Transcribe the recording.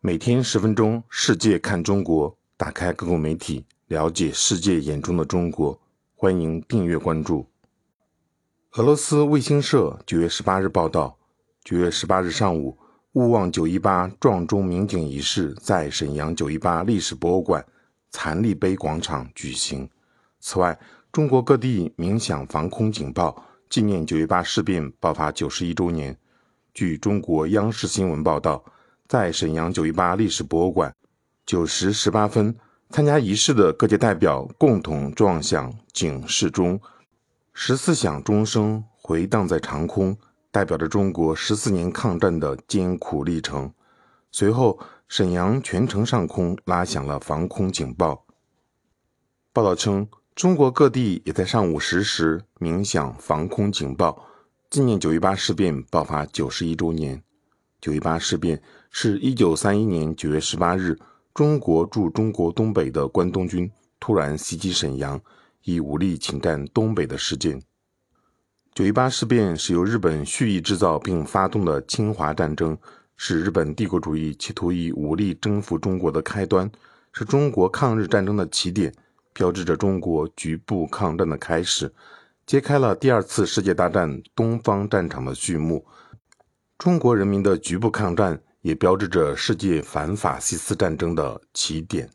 每天十分钟，世界看中国，打开各国媒体，了解世界眼中的中国。欢迎订阅关注。俄罗斯卫星社九月十八日报道，九月十八日上午，勿忘九一八撞钟鸣警仪式在沈阳九一八历史博物馆残立碑广场举行。此外，中国各地鸣响防空警报，纪念九一八事变爆发九十一周年。据中国央视新闻报道。在沈阳九一八历史博物馆，九时十八分，参加仪式的各界代表共同撞响警示钟，十四响钟声回荡在长空，代表着中国十四年抗战的艰苦历程。随后，沈阳全城上空拉响了防空警报。报道称，中国各地也在上午十时鸣响防空警报，纪念九一八事变爆发九十一周年。九一八事变是一九三一年九月十八日，中国驻中国东北的关东军突然袭击沈阳，以武力侵占东北的事件。九一八事变是由日本蓄意制造并发动的侵华战争，是日本帝国主义企图以武力征服中国的开端，是中国抗日战争的起点，标志着中国局部抗战的开始，揭开了第二次世界大战东方战场的序幕。中国人民的局部抗战，也标志着世界反法西斯战争的起点。